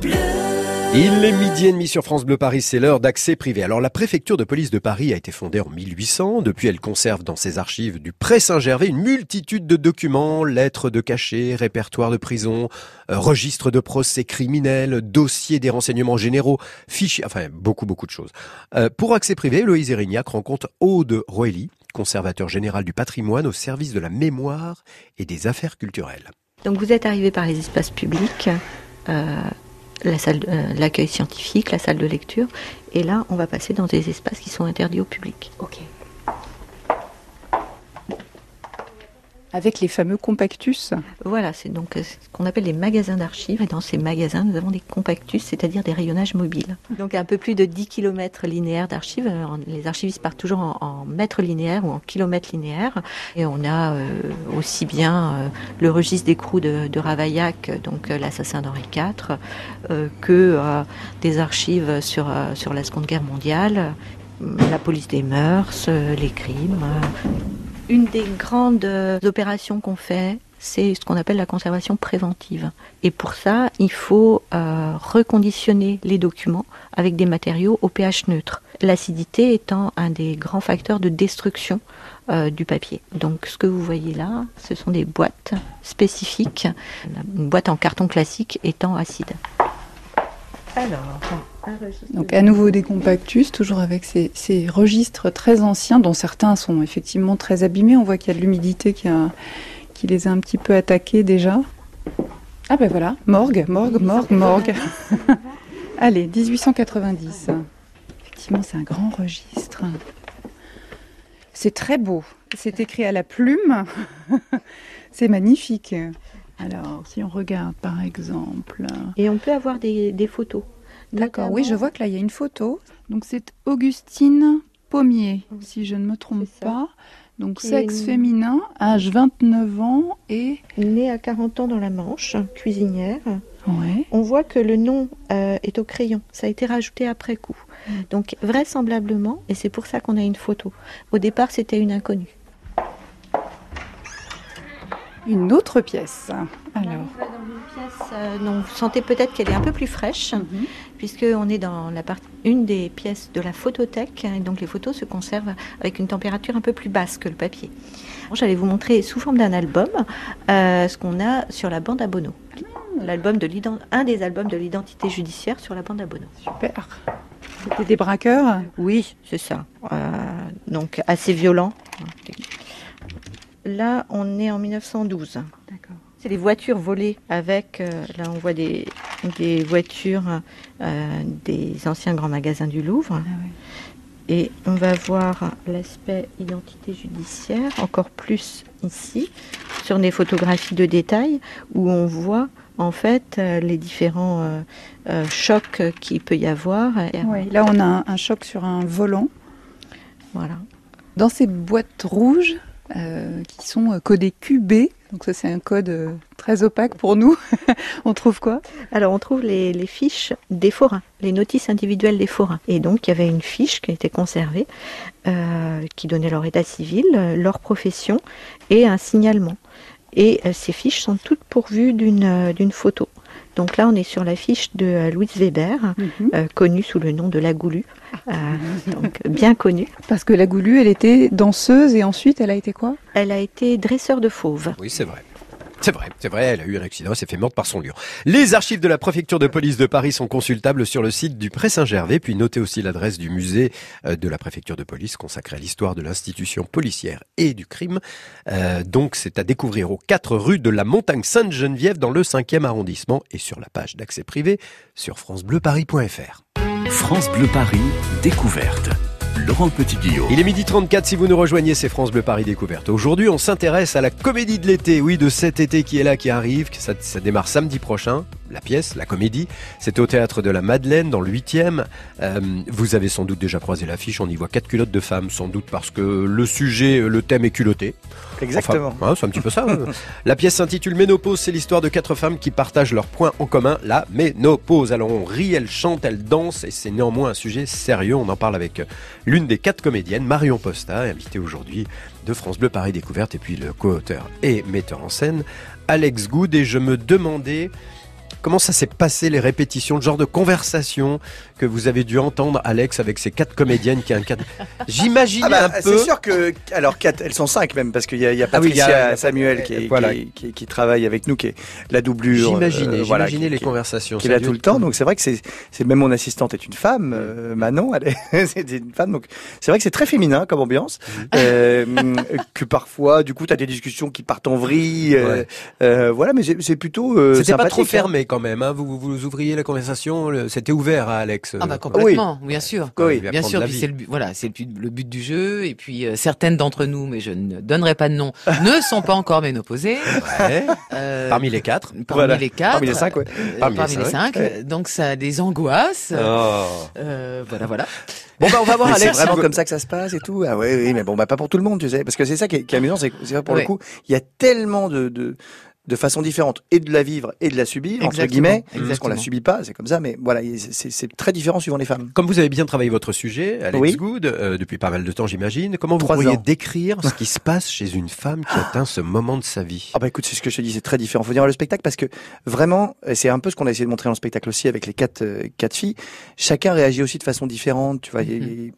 [SPEAKER 7] Bleu.
[SPEAKER 2] Il est midi et demi sur France Bleu Paris, c'est l'heure d'accès privé. Alors la préfecture de police de Paris a été fondée en 1800. Depuis, elle conserve dans ses archives du Pré Saint-Gervais une multitude de documents, lettres de cachet, répertoires de prison, euh, registres de procès criminels, dossiers des renseignements généraux, fichiers, enfin beaucoup beaucoup de choses. Euh, pour accès privé, Loïse Erignac rencontre Aude Roelly, conservateur général du patrimoine au service de la mémoire et des affaires culturelles.
[SPEAKER 9] Donc vous êtes arrivé par les espaces publics. Euh, la salle, euh, l'accueil scientifique, la salle de lecture. Et là, on va passer dans des espaces qui sont interdits au public.
[SPEAKER 10] Avec les fameux compactus.
[SPEAKER 9] Voilà, c'est donc euh, ce qu'on appelle les magasins d'archives. Et dans ces magasins, nous avons des compactus, c'est-à-dire des rayonnages mobiles. Donc un peu plus de 10 km linéaires d'archives. Les archivistes partent toujours en, mètres linéaires ou en kilomètres linéaires. Et on a euh, aussi bien euh, le registre d'écrou de, de Ravaillac, donc l'assassin d'Henri IV, que des archives sur, sur la Seconde Guerre mondiale, la police des mœurs, les crimes une des grandes euh, opérations qu'on fait, c'est ce qu'on appelle la conservation préventive. Et pour ça, il faut euh, reconditionner les documents avec des matériaux au pH neutre. L'acidité étant un des grands facteurs de destruction euh, du papier. Donc ce que vous voyez là, ce sont des boîtes spécifiques, une boîte en carton classique étant acide.
[SPEAKER 10] Alors, donc à nouveau des compactus, toujours avec ces, registres très anciens, dont certains sont effectivement très abîmés. On voit qu'il y a de l'humidité qui, qui, les a un petit peu attaqués déjà. Ah ben voilà, morgue, morgue, morgue, morgue. Allez, 1890. Effectivement, c'est un grand registre. C'est très beau. C'est écrit à la plume. c'est magnifique. Alors, si on regarde par exemple.
[SPEAKER 9] Et on peut avoir des, photos.
[SPEAKER 10] D'accord, oui, je vois que là, il y a une photo. Donc, c'est Augustine Pommier, si je ne me trompe pas. Donc, sexe féminin, âge 29 ans et.
[SPEAKER 9] Née à 40 ans dans la Manche, cuisinière.
[SPEAKER 10] Ouais.
[SPEAKER 9] On voit que le nom euh, est au crayon. Ça a été rajouté après coup. Mm. Donc, vraisemblablement, et c'est pour ça qu'on a une photo. Au départ, c'était une inconnue
[SPEAKER 10] une autre pièce.
[SPEAKER 9] Alors. dans une pièce, euh, vous sentez peut-être qu'elle est un peu plus fraîche, mhm. Puisqu'on est dans la partie, une des pièces de la photothèque, et donc les photos se conservent avec une température un peu plus basse que le papier. J'allais vous montrer sous forme d'un album euh, ce qu'on a sur la bande à Bono. L'album de un des albums de l'identité judiciaire sur la bande à Bono.
[SPEAKER 10] Super. C'était des braqueurs?
[SPEAKER 9] Oui, c'est ça. Euh, donc assez violent. Là, on est en 1912.
[SPEAKER 10] D'accord.
[SPEAKER 9] C'est les voitures volées avec, euh, là on voit des, des voitures euh, des anciens grands magasins du Louvre. Ah Et on va voir l'aspect identité judiciaire encore plus ici, sur des photographies de détail où on voit en fait euh, les différents chocs qu'il peut y avoir.
[SPEAKER 10] Oui, là on a un, choc sur un volant.
[SPEAKER 9] Voilà.
[SPEAKER 10] Dans ces boîtes rouges, qui sont codées QB, donc ça c'est un code euh, très opaque pour nous. on trouve quoi?
[SPEAKER 9] Alors on trouve les, fiches des forains, les notices individuelles des forains. Et donc il y avait une fiche qui a été conservée, euh, qui donnait leur état civil, leur profession et un signalement. Et euh, ces fiches sont toutes pourvues d'une photo. Donc là, on est sur la fiche de euh, Louise Weber, mhm. euh, connue sous le nom de La Goulue, euh, donc bien connue.
[SPEAKER 10] Parce que La Goulue, elle était danseuse et ensuite, elle a été quoi?
[SPEAKER 9] Elle a été dresseur de fauves.
[SPEAKER 2] Oui, c'est vrai. C'est vrai, c'est vrai, elle a eu un accident, elle s'est fait morte par son lieu. Les archives de la préfecture de police de Paris sont consultables sur le site du Pré Saint-Gervais, puis notez aussi l'adresse du musée euh, de la préfecture de police consacré à l'histoire de l'institution policière et du crime. Euh, donc c'est à découvrir aux 4 rues de la Montagne Sainte-Geneviève dans le 5e arrondissement et sur la page d'accès privé sur francebleuparis.fr.
[SPEAKER 1] France Bleu Paris, découverte. Laurent Petit-Guillaume.
[SPEAKER 2] Il est midi 34 si vous nous rejoignez, c'est France Bleu Paris Découverte. Aujourd'hui, on s'intéresse à la comédie de l'été, oui, de cet été qui est là, qui arrive. Ça, ça démarre samedi prochain. La pièce, la comédie, c'est au théâtre de la Madeleine, dans le 8e. Euh, vous avez sans doute déjà croisé l'affiche, on y voit quatre culottes de femmes, sans doute parce que le sujet, le thème est culotté.
[SPEAKER 3] Exactement.
[SPEAKER 2] Hein, c'est un petit peu ça. La pièce s'intitule Ménopause, c'est l'histoire de quatre femmes qui partagent leurs points en commun, la ménopause. Alors on rit, elles chantent, elles dansent, et c'est néanmoins un sujet sérieux. On en parle avec l'une des quatre comédiennes, Marion Posta, invitée aujourd'hui de France Bleu Paris Découverte, et puis le co-auteur et metteur en scène, Alex Good. Et je me demandais Comment ça s'est passé les répétitions, le genre de conversation que vous avez dû entendre, Alex, avec ces quatre comédiennes qui incarnent J'imagine ah bah, un peu.
[SPEAKER 3] C'est sûr que, alors quatre, elles sont cinq même, parce qu'il y a, il y a ah Patricia Samuel qui, qui, qui, travaille avec nous, qui est la doublure.
[SPEAKER 2] J'imaginais, euh, voilà, les conversations.
[SPEAKER 3] Qui est là tout le temps, donc c'est vrai que c'est, c'est même mon assistante est une femme, euh, Manon, elle est, c'est une femme, donc c'est vrai que c'est très féminin comme ambiance, mm. euh, que parfois, du coup, tu as des discussions qui partent en vrille, euh, voilà, mais c'est plutôt.
[SPEAKER 2] C'était pas trop hein. fermé quand même. Hein. Vous, vous ouvriez la conversation, c'était ouvert à Alex.
[SPEAKER 4] Ah bah complètement, bien sûr. Oui, bien sûr. Puis c'est le but, voilà, c'est le but, du jeu. Et puis euh, certaines d'entre nous, mais je ne donnerai pas de nom, ne sont pas encore ménopausées.
[SPEAKER 2] Ouais. Euh, parmi les quatre.
[SPEAKER 4] Parmi les quatre.
[SPEAKER 3] Parmi les cinq, ouais.
[SPEAKER 4] Euh, parmi, les cinq. Donc ça a des angoisses. Oh. voilà, voilà.
[SPEAKER 3] Bon bah on va voir Alex. C'est vraiment comme ça que ça se passe et tout. Ah oui, oui, mais bon bah pas pour tout le monde, tu sais, parce que c'est ça qui est, qui est amusant, c'est pour le coup, il y a tellement de, de de façon différente et de la vivre et de la subir entre guillemets parce qu'on la subit pas c'est comme ça mais voilà c'est très différent suivant les femmes.
[SPEAKER 2] Comme vous avez bien travaillé votre sujet Alex Good euh, depuis pas mal de temps j'imagine comment vous pourriez décrire ce qui se passe chez une femme qui atteint ce moment de sa vie?
[SPEAKER 3] Ah bah écoute c'est ce que je te dis c'est très différent. Faut dire le spectacle parce que vraiment c'est un peu ce qu'on a essayé de montrer dans le spectacle aussi avec les quatre euh, quatre filles chacun réagit aussi de façon différente tu vois il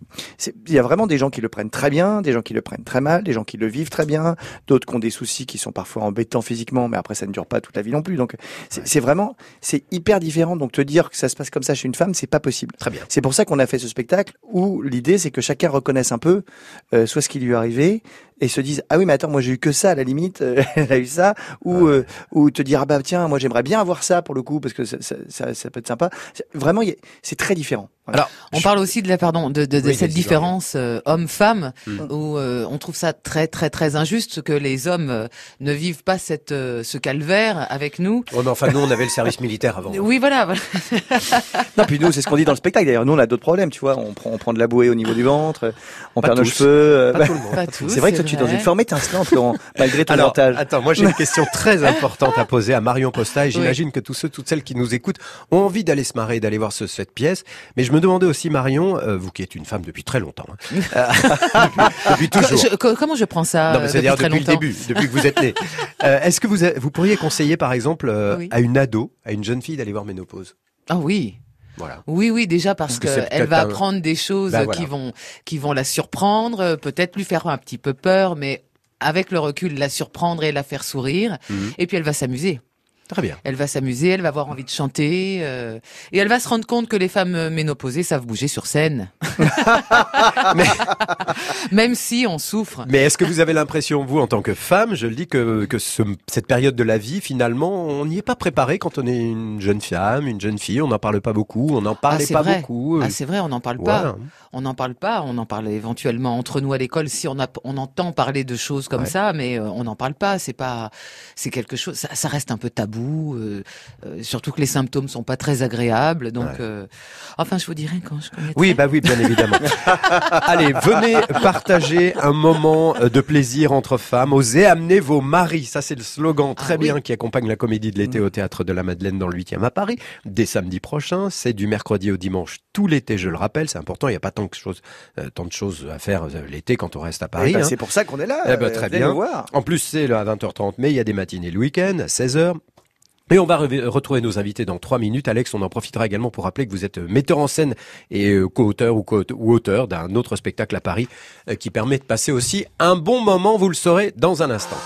[SPEAKER 3] y a vraiment des gens qui le prennent très bien des gens qui le prennent très mal des gens qui le vivent très bien d'autres qui ont des soucis qui sont parfois embêtants physiquement après ça ne dure pas toute la vie non plus. Donc c'est vraiment, c'est hyper différent. Donc te dire que ça se passe comme ça chez une femme, c'est pas possible.
[SPEAKER 2] Très bien.
[SPEAKER 3] C'est pour ça qu'on a fait ce spectacle où l'idée c'est que chacun reconnaisse un peu euh, soit ce qui lui est arrivé, et se disent ah oui mais attends moi j'ai eu que ça à la limite euh, elle a eu ça ou euh, ou te dire ah bah tiens moi j'aimerais bien avoir ça pour le coup parce que ça, ça, ça, peut être sympa. Vraiment c'est très différent.
[SPEAKER 4] Alors on parle aussi de la pardon de, de, de cette différence euh, homme-femme hmm. où on trouve ça très très très injuste que les hommes ne vivent pas cette ce calvaire avec nous.
[SPEAKER 2] Oh non enfin nous on avait le service militaire avant.
[SPEAKER 4] Oui voilà,
[SPEAKER 3] non puis nous c'est ce qu'on dit dans le spectacle d'ailleurs. Nous on a d'autres problèmes tu vois. On prend on prend de la bouée au niveau du ventre on perd nos cheveux
[SPEAKER 2] pas tout le monde.
[SPEAKER 3] c'est vrai que tu es dans une forme étincelante, Laurent, malgré ton Alors,
[SPEAKER 2] Attends, moi j'ai une question très importante à poser à Marion Posta et j'imagine que tous ceux, toutes celles qui nous écoutent ont envie d'aller se marrer, d'aller voir ce, cette pièce. Mais je me demandais aussi, Marion, euh, vous qui êtes une femme depuis très longtemps, hein,
[SPEAKER 4] euh, depuis, toujours. comment je prends ça
[SPEAKER 2] Non, c'est-à-dire depuis, le début, depuis que vous êtes né. Euh, Est-ce que vous, vous pourriez conseiller, par exemple, euh, à une ado, à une jeune fille d'aller voir Ménopause?
[SPEAKER 4] Ah oui. Voilà. Oui, oui, déjà parce, qu'elle va apprendre des choses bah, qui vont qui vont la surprendre, peut-être lui faire un petit peu peur, mais avec le recul, la surprendre et la faire sourire. Mhm. Et puis elle va s'amuser.
[SPEAKER 11] Très bien.
[SPEAKER 4] Elle va s'amuser, elle va avoir envie de chanter, euh, et elle va se rendre compte que les femmes ménopausées savent bouger sur scène. Même si on souffre.
[SPEAKER 11] Mais est-ce que vous avez l'impression, vous, en tant que femme, je le dis, que, que ce, cette période de la vie, finalement, on n'y est pas préparé quand on est une jeune femme, une jeune fille, on n'en parle pas beaucoup, on n'en parlait
[SPEAKER 4] ah,
[SPEAKER 11] pas
[SPEAKER 4] vrai.
[SPEAKER 11] beaucoup.
[SPEAKER 4] Ah, c'est vrai, on n'en parle pas. On n'en parle pas, on en parle éventuellement entre nous à l'école si on, a, on entend parler de choses comme ça, mais euh, on n'en parle pas. C'est pas, c'est quelque chose, ça, ça, reste un peu tabou, euh, euh, surtout que les symptômes sont pas très agréables. Donc, euh, enfin, je vous dirai quand je connais.
[SPEAKER 11] Oui, bah oui, bien évidemment. Allez, venez partager un moment de plaisir entre femmes. Osez amener vos maris. Ça, c'est le slogan très
[SPEAKER 4] Ah oui.
[SPEAKER 11] bien qui accompagne la comédie de l'été au théâtre de la Madeleine dans le 8e à Paris. Dès samedi prochain, c'est du mercredi au dimanche tout l'été, je le rappelle. C'est important. Il n'y a pas tant, que chose, euh, tant de choses à faire euh, l'été quand on reste à Paris.
[SPEAKER 3] Eh ben,
[SPEAKER 11] hein.
[SPEAKER 3] C'est pour ça qu'on est là.
[SPEAKER 11] Eh ben, très bien.
[SPEAKER 3] voir.
[SPEAKER 11] En plus, c'est à 20h30, mais il y a des matinées le week-end, à 16h. Et on va re- retrouver nos invités dans trois minutes. Alex, on en profitera également pour rappeler que vous êtes metteur en scène et euh, co-auteur ou, co ou auteur d'un autre spectacle à Paris euh, qui permet de passer aussi un bon moment. Vous le saurez dans un instant.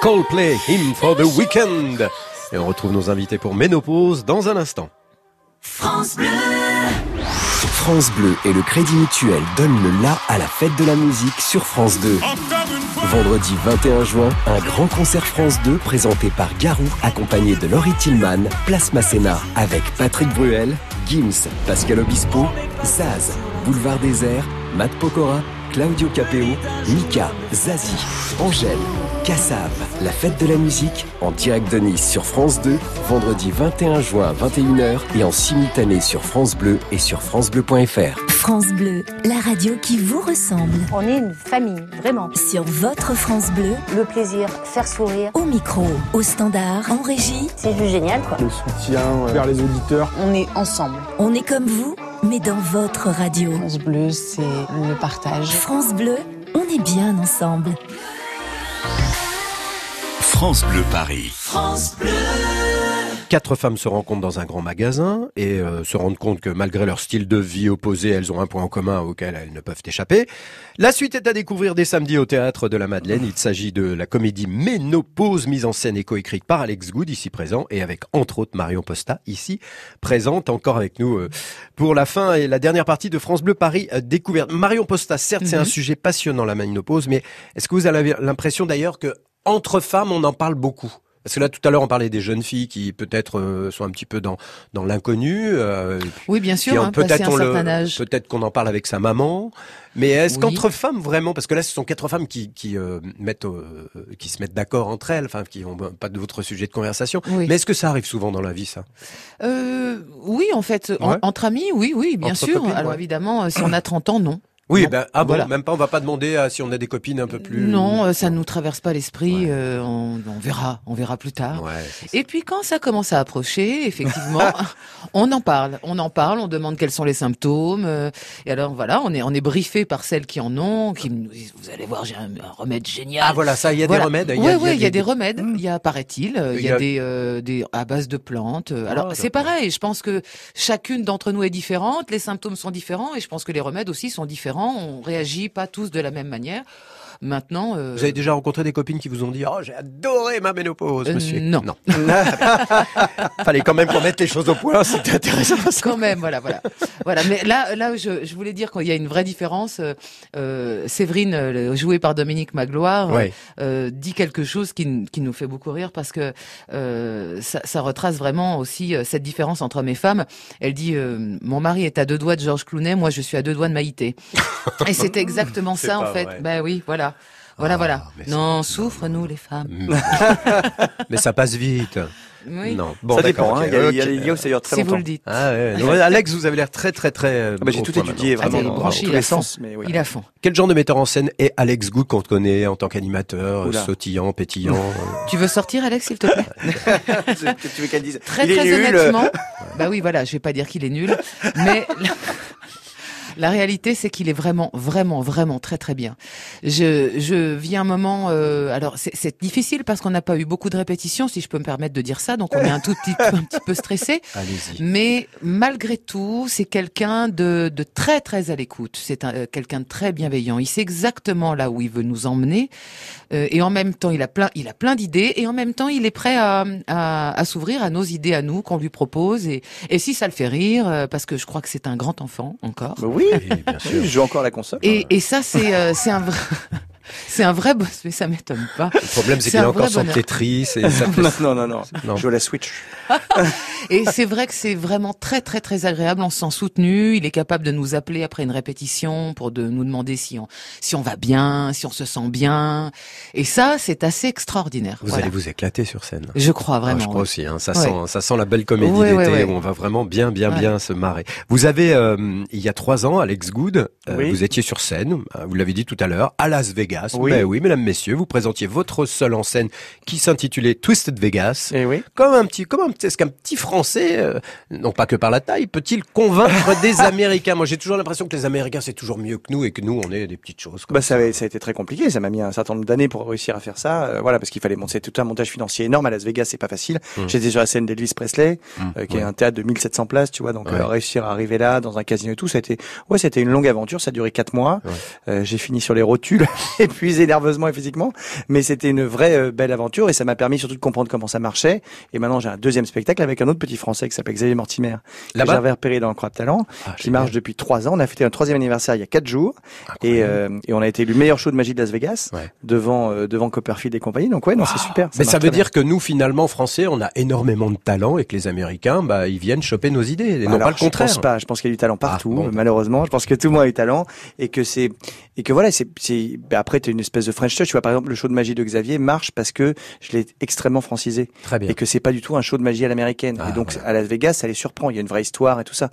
[SPEAKER 11] Coldplay, Him for the Weekend. Et on retrouve nos invités pour Ménopause dans un instant.
[SPEAKER 7] France Bleu.
[SPEAKER 12] France Bleu et le Crédit Mutuel donnent le la à la fête de la musique sur France 2. Vendredi 21 juin, un grand concert France 2 présenté par Garou, accompagné de Laurie Tillman, Place Masséna, avec Patrick Bruel, Gims, Pascal Obispo, Zaz, Boulevard Désert, Matt Pokora, Claudio Capeo, Mika, Zazie, Angèle, Cassav, la fête de la musique, en direct de Nice sur France 2, vendredi 21 juin à 21h et en simultané sur France Bleu et sur francebleu.fr.
[SPEAKER 13] France Bleu, la radio qui vous ressemble.
[SPEAKER 14] On est une famille, vraiment.
[SPEAKER 13] Sur votre France Bleu,
[SPEAKER 14] le plaisir, faire sourire.
[SPEAKER 13] Au micro, au standard, en régie.
[SPEAKER 14] C'est juste génial, quoi.
[SPEAKER 15] Le soutien vers les auditeurs.
[SPEAKER 14] On est ensemble.
[SPEAKER 13] On est comme vous, mais dans votre radio.
[SPEAKER 16] France Bleu, c'est le partage.
[SPEAKER 13] France Bleu, on est bien ensemble.
[SPEAKER 1] France Bleu Paris.
[SPEAKER 13] France Bleu.
[SPEAKER 2] Quatre femmes se rencontrent dans un grand magasin et euh, se rendent compte que malgré leur style de vie opposé, elles ont un point en commun auquel elles ne peuvent échapper. La suite est à découvrir dès samedi au théâtre de la Madeleine. Il s'agit de la comédie Ménopause, mise en scène et coécrite par Alex Good, ici présent, et avec entre autres Marion Posta, ici présente, encore avec nous euh, pour la fin et la dernière partie de France Bleu Paris euh, découverte. Marion Posta, certes, c'est un sujet passionnant la ménopause, mais est-ce que vous avez l'impression d'ailleurs que entre femmes, on en parle beaucoup parce que là, tout à l'heure, on parlait des jeunes filles qui peut-être euh, sont un petit peu dans dans l'inconnu.
[SPEAKER 4] Euh, oui, bien sûr. Hein,
[SPEAKER 2] peut-être
[SPEAKER 4] âge.
[SPEAKER 2] Peut-être qu'on en parle avec sa maman. Mais est-ce qu'entre femmes vraiment, parce que là, ce sont quatre femmes qui qui euh, mettent qui se mettent d'accord entre elles, enfin, qui ont pas d'autres sujets de conversation. Mais est-ce que ça arrive souvent dans la vie, ça?
[SPEAKER 4] Oui, en fait, entre amis, oui, oui, bien sûr. Alors évidemment, si on a 30 ans, non.
[SPEAKER 2] Oui, ben ah bon, même pas, on va pas demander à, si on a des copines un peu plus.
[SPEAKER 4] Non, euh, ça ne nous traverse pas l'esprit. Euh, on, on, verra, on verra plus tard.
[SPEAKER 2] Ouais,
[SPEAKER 4] et puis quand ça commence à approcher, effectivement, on en parle, on en parle, on demande quels sont les symptômes. Euh, et alors voilà, on est on est briefé par celles qui en ont, qui nous disent vous allez voir, j'ai un, remède génial.
[SPEAKER 2] Ah voilà, ça, il y a des remèdes.
[SPEAKER 4] Oui, oui, il y a des remèdes. Il y a, paraît-il, il y a des des à base de plantes. Alors ah, c'est pareil. Je pense que chacune d'entre nous est différente, les symptômes sont différents, et je pense que les remèdes aussi sont différents. On réagit pas tous de la même manière. Maintenant, euh...
[SPEAKER 2] vous avez déjà rencontré des copines qui vous ont dit "Oh, j'ai adoré ma ménopause,
[SPEAKER 4] euh,
[SPEAKER 2] monsieur."
[SPEAKER 4] Non.
[SPEAKER 2] non. Fallait quand même qu'on mette les choses au point, c'était intéressant.
[SPEAKER 4] Quand même, voilà, voilà, voilà. Mais là, là, je, je voulais dire qu'il y a une vraie différence. Euh, Séverine, euh, jouée par Dominique Magloire, euh, dit quelque chose qui, qui nous fait beaucoup rire parce que euh, ça, ça, retrace vraiment aussi euh, cette différence entre hommes et femmes. Elle dit "Mon mari est à deux doigts de Georges Clooney, moi je suis à deux doigts de Maïté." et c'est exactement ça en fait.
[SPEAKER 2] Vrai.
[SPEAKER 4] Ben oui, voilà. Voilà, ah, voilà. Non, souffre nous les femmes.
[SPEAKER 2] mais ça passe vite.
[SPEAKER 4] Oui.
[SPEAKER 2] Non. Bon,
[SPEAKER 3] ça dépend.
[SPEAKER 2] Okay.
[SPEAKER 3] Hein, il y a, il y a, il y a aussi très
[SPEAKER 4] si
[SPEAKER 3] longtemps.
[SPEAKER 4] vous le dites.
[SPEAKER 2] Ah, ouais. Donc, Alex, vous avez l'air très, très, très.
[SPEAKER 3] Ah bah, J'ai tout étudié
[SPEAKER 2] maintenant.
[SPEAKER 3] vraiment
[SPEAKER 4] Ah,
[SPEAKER 3] dans, dans
[SPEAKER 4] il
[SPEAKER 3] tous
[SPEAKER 4] a
[SPEAKER 3] les
[SPEAKER 4] fond.
[SPEAKER 3] sens. Mais oui.
[SPEAKER 4] Il a fond.
[SPEAKER 2] Quel genre de metteur en scène est Alex Good qu'on connaît en tant qu'animateur, sautillant, pétillant
[SPEAKER 4] Tu veux sortir, Alex, s'il te plaît?
[SPEAKER 3] Tu veux qu'elle dise
[SPEAKER 4] Très,
[SPEAKER 3] il est
[SPEAKER 4] très
[SPEAKER 3] nul.
[SPEAKER 4] honnêtement. bah oui, voilà, je vais pas dire qu'il est nul, mais. La réalité, c'est qu'il est vraiment, vraiment, vraiment très, très bien. Je, je vis un moment. Euh, alors, c'est difficile parce qu'on n'a pas eu beaucoup de répétitions, si je peux me permettre de dire ça. Donc, on est un tout petit, un petit peu stressé. Mais malgré tout, c'est quelqu'un de, de très, très à l'écoute. C'est quelqu'un de très bienveillant. Il sait exactement là où il veut nous emmener. Euh, et en même temps, il a plein, il a plein d'idées. Et en même temps, il est prêt à, à, à s'ouvrir à nos idées, à nous qu'on lui propose. Et, et si ça le fait rire, euh, parce que je crois que c'est un grand enfant encore.
[SPEAKER 3] Bah oui, bien sûr. Je joue encore à la console.
[SPEAKER 4] Et, et ça, c'est euh, c'est un vrai. C'est un vrai boss, mais ça m'étonne pas.
[SPEAKER 2] Le problème, c'est qu'il a encore son Tetris. Et ça fait...
[SPEAKER 3] non, non, non, non. Je la Switch.
[SPEAKER 4] et c'est vrai que c'est vraiment très, très, très agréable. On se sent soutenu. Il est capable de nous appeler après une répétition pour de nous demander si on, si on va bien, si on se sent bien. Et ça, c'est assez extraordinaire.
[SPEAKER 2] Vous
[SPEAKER 4] voilà.
[SPEAKER 2] allez vous éclater sur scène.
[SPEAKER 4] Je crois vraiment.
[SPEAKER 2] Ah, je crois
[SPEAKER 4] ouais.
[SPEAKER 2] aussi. Hein. Ça
[SPEAKER 4] ouais.
[SPEAKER 2] sent, ça sent la belle comédie
[SPEAKER 4] ouais,
[SPEAKER 2] d'été où on va vraiment bien, bien, bien se marrer. Vous avez, euh, il y a trois ans, Alex Good, euh,
[SPEAKER 3] oui.
[SPEAKER 2] vous étiez sur scène. Vous l'avez dit tout à l'heure, à Las Vegas.
[SPEAKER 3] Oui.
[SPEAKER 2] Mais oui, mesdames, messieurs, vous présentiez votre seul en scène qui s'intitulait Twisted Vegas.
[SPEAKER 3] Et oui.
[SPEAKER 2] Comme un petit, comme un, est-ce qu'un petit Français, euh, non pas que par la taille, peut-il convaincre des Américains? Moi, j'ai toujours l'impression que les Américains c'est toujours mieux que nous et que nous on est des petites choses.
[SPEAKER 3] Bah ça, a, ça a été très compliqué. Ça m'a mis un certain nombre d'années pour réussir à faire ça. Euh, voilà, parce qu'il fallait monter tout un montage financier énorme à Las Vegas. C'est pas facile.
[SPEAKER 2] Mmh.
[SPEAKER 3] J'étais sur la scène d'Elvis Presley,
[SPEAKER 2] Mmh.
[SPEAKER 3] euh, qui
[SPEAKER 2] Ouais.
[SPEAKER 3] est un théâtre de 1700 places, tu vois. Donc
[SPEAKER 2] Ouais.
[SPEAKER 3] euh, réussir à arriver là, dans un casino et tout, ça a été, ouais, c'était une longue aventure. Ça a duré quatre mois.
[SPEAKER 2] Ouais.
[SPEAKER 3] Euh, j'ai fini sur les rotules. et épuisé nerveusement et physiquement, mais c'était une vraie euh, belle aventure et ça m'a permis surtout de comprendre comment ça marchait. Et maintenant, j'ai un deuxième spectacle avec un autre petit Français qui s'appelle Xavier Mortimer, que j'avais repéré dans Croix de Talent, qui marche depuis trois ans. On a fêté un troisième anniversaire il y a quatre jours et, euh, et on a été élu meilleur show de magie de Las Vegas devant euh, devant Copperfield et compagnie. Donc ouais, non, c'est super.
[SPEAKER 2] Mais ça veut dire que nous, finalement, Français, on a énormément de talent et que les Américains, bah, ils viennent choper nos idées et non
[SPEAKER 3] Alors,
[SPEAKER 2] pas le contraire.
[SPEAKER 3] Je pense pas. Je pense qu'il y a du talent partout.
[SPEAKER 2] bon.
[SPEAKER 3] Malheureusement, je pense que tout le monde a du talent et que c'est et que voilà, c'est bah, après t'es une espèce de French touch. Tu vois, par exemple, le show de magie de Xavier marche parce que je l'ai extrêmement francisé.
[SPEAKER 2] Très bien.
[SPEAKER 3] Et que c'est pas du tout un show de magie à l'américaine.
[SPEAKER 2] Ah,
[SPEAKER 3] et donc à Las Vegas, ça les surprend. Il y a une vraie histoire et tout ça.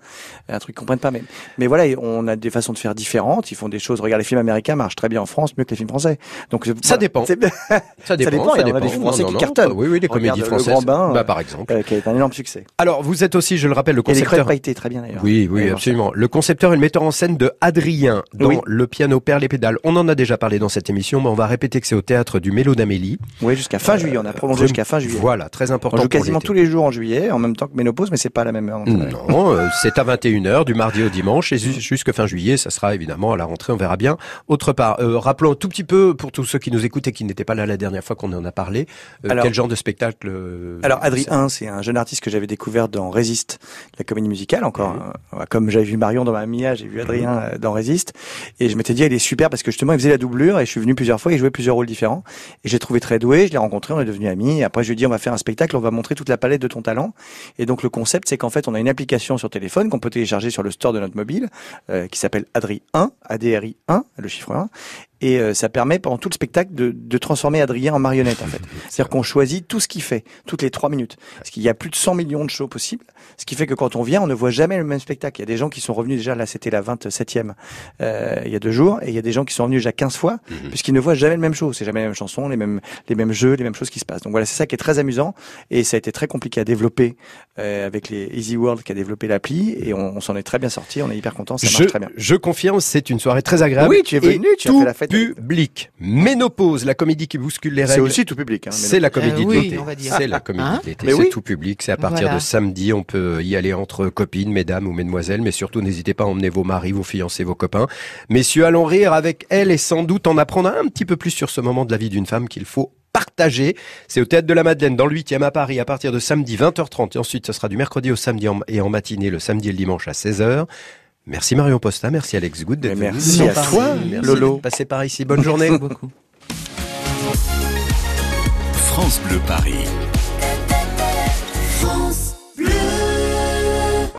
[SPEAKER 3] Un truc qu'ils comprennent pas. Mais mais voilà, on a des façons de faire différentes. Ils font des choses. Regarde, les films américains marchent très bien en France, mieux que les films français. Donc
[SPEAKER 2] Ça
[SPEAKER 3] voilà.
[SPEAKER 2] dépend. Ça dépend,
[SPEAKER 3] Il y
[SPEAKER 2] ça
[SPEAKER 3] en a des
[SPEAKER 2] dépend.
[SPEAKER 3] films français
[SPEAKER 2] Non,
[SPEAKER 3] qui
[SPEAKER 2] non,
[SPEAKER 3] cartonnent.
[SPEAKER 2] Oui, oui, les
[SPEAKER 3] Regarde,
[SPEAKER 2] comédies
[SPEAKER 3] Le
[SPEAKER 2] françaises.
[SPEAKER 3] Grand Bain,
[SPEAKER 2] Bah,
[SPEAKER 3] euh,
[SPEAKER 2] par exemple.
[SPEAKER 3] euh, qui été un énorme succès.
[SPEAKER 2] Alors, vous êtes aussi, je le rappelle, le
[SPEAKER 3] Et les
[SPEAKER 2] concepteur.
[SPEAKER 3] pailletées, très bien d'ailleurs.
[SPEAKER 2] Oui, oui, absolument. Le concepteur et le metteur en scène de Adrien dans
[SPEAKER 3] Oui.
[SPEAKER 2] Le piano perd les pédales. On en a déjà parlé dans cette émission, mais on va répéter que c'est au théâtre du Mélo d'Amélie.
[SPEAKER 3] Oui, jusqu'à fin juillet. On a prolongé jusqu'à fin juillet.
[SPEAKER 2] Voilà, très important
[SPEAKER 3] On joue quasiment tous les jours en juillet, en même temps que Ménopause, mais c'est pas à la même heure.
[SPEAKER 2] Non, euh, c'est à 21h du mardi au dimanche et ju- jusque fin juillet, ça sera évidemment à la rentrée, on verra bien. Autre part, euh, rappelons un tout petit peu pour tous ceux qui nous écoutent et qui n'étaient pas là la dernière fois qu'on en a parlé, euh,
[SPEAKER 3] Alors-
[SPEAKER 2] quel genre de spectacle euh,
[SPEAKER 3] Alors Adrien, c'est? Un jeune artiste que j'avais découvert dans Résiste, la comédie musicale encore. hein. Comme j'avais vu Marion dans ma Mia, j'ai vu Adrien euh, dans Résiste, et je m'étais dit il est super parce que justement il faisait la doublure et je suis venu plusieurs fois, il jouait plusieurs rôles différents et j'ai trouvé très doué. Je l'ai rencontré, on est devenus amis. Et après je lui ai dit on va faire un spectacle, on va montrer toute la palette de ton talent. Et donc le concept c'est qu'en fait on a une application sur téléphone qu'on peut télécharger sur le store de notre mobile euh, qui s'appelle Adri 1, ADRI 1, le chiffre 1. Et euh, ça permet pendant tout le spectacle de, de transformer Adrien en marionnette en fait. C'est-à-dire qu'on choisit tout ce qu'il fait, toutes les trois minutes. Parce qu'il y a plus de 100 millions de shows possibles. Ce qui fait que quand on vient, on ne voit jamais le même spectacle. Il y a des gens qui sont revenus déjà, là c'était la 27e euh, il y a deux jours, et il y a des gens qui sont revenus déjà 15 fois, puisqu'ils ne voient jamais le même show. C'est jamais la même chanson, les mêmes, les mêmes jeux, les mêmes choses qui se passent. Donc voilà, c'est ça qui est très amusant, et ça a été très compliqué à développer euh, avec les Easy World qui a développé l'appli, et on, on s'en est très bien sorti, on est hyper content, ça
[SPEAKER 2] Je,
[SPEAKER 3] marche très bien.
[SPEAKER 2] je confirme, c'est une soirée très agréable.
[SPEAKER 3] Oui, tu es venu, tu as fait la fête.
[SPEAKER 2] Public. Ménopause, la comédie qui bouscule les
[SPEAKER 3] C'est
[SPEAKER 2] règles.
[SPEAKER 3] aussi tout public. Hein,
[SPEAKER 2] C'est la comédie
[SPEAKER 4] Euh,
[SPEAKER 2] de
[SPEAKER 4] oui,
[SPEAKER 2] l'été.
[SPEAKER 4] on va dire.
[SPEAKER 2] C'est la comédie
[SPEAKER 4] Hein
[SPEAKER 2] de l'été.
[SPEAKER 3] Mais
[SPEAKER 2] C'est
[SPEAKER 3] oui.
[SPEAKER 2] tout public. C'est à partir
[SPEAKER 4] Voilà.
[SPEAKER 2] de samedi. On peut y aller entre copines, mesdames ou mesdemoiselles. Mais surtout, n'hésitez pas à emmener vos maris, vos fiancés, vos copains. Messieurs, allons rire avec elle et sans doute en apprendre un petit peu plus sur ce moment de la vie d'une femme qu'il faut partager. C'est au Théâtre de la Madeleine, dans le 8e à Paris, à partir de samedi 20h30. Et ensuite, ce sera du mercredi au samedi en- et en matinée, le samedi et le dimanche à 16h. Merci Marion Posta, merci Alex Good d'être venu
[SPEAKER 3] merci à toi,
[SPEAKER 2] Merci
[SPEAKER 3] Lolo.
[SPEAKER 2] passé par ici. Bonne journée.
[SPEAKER 4] Merci beaucoup.
[SPEAKER 1] France Bleu Paris.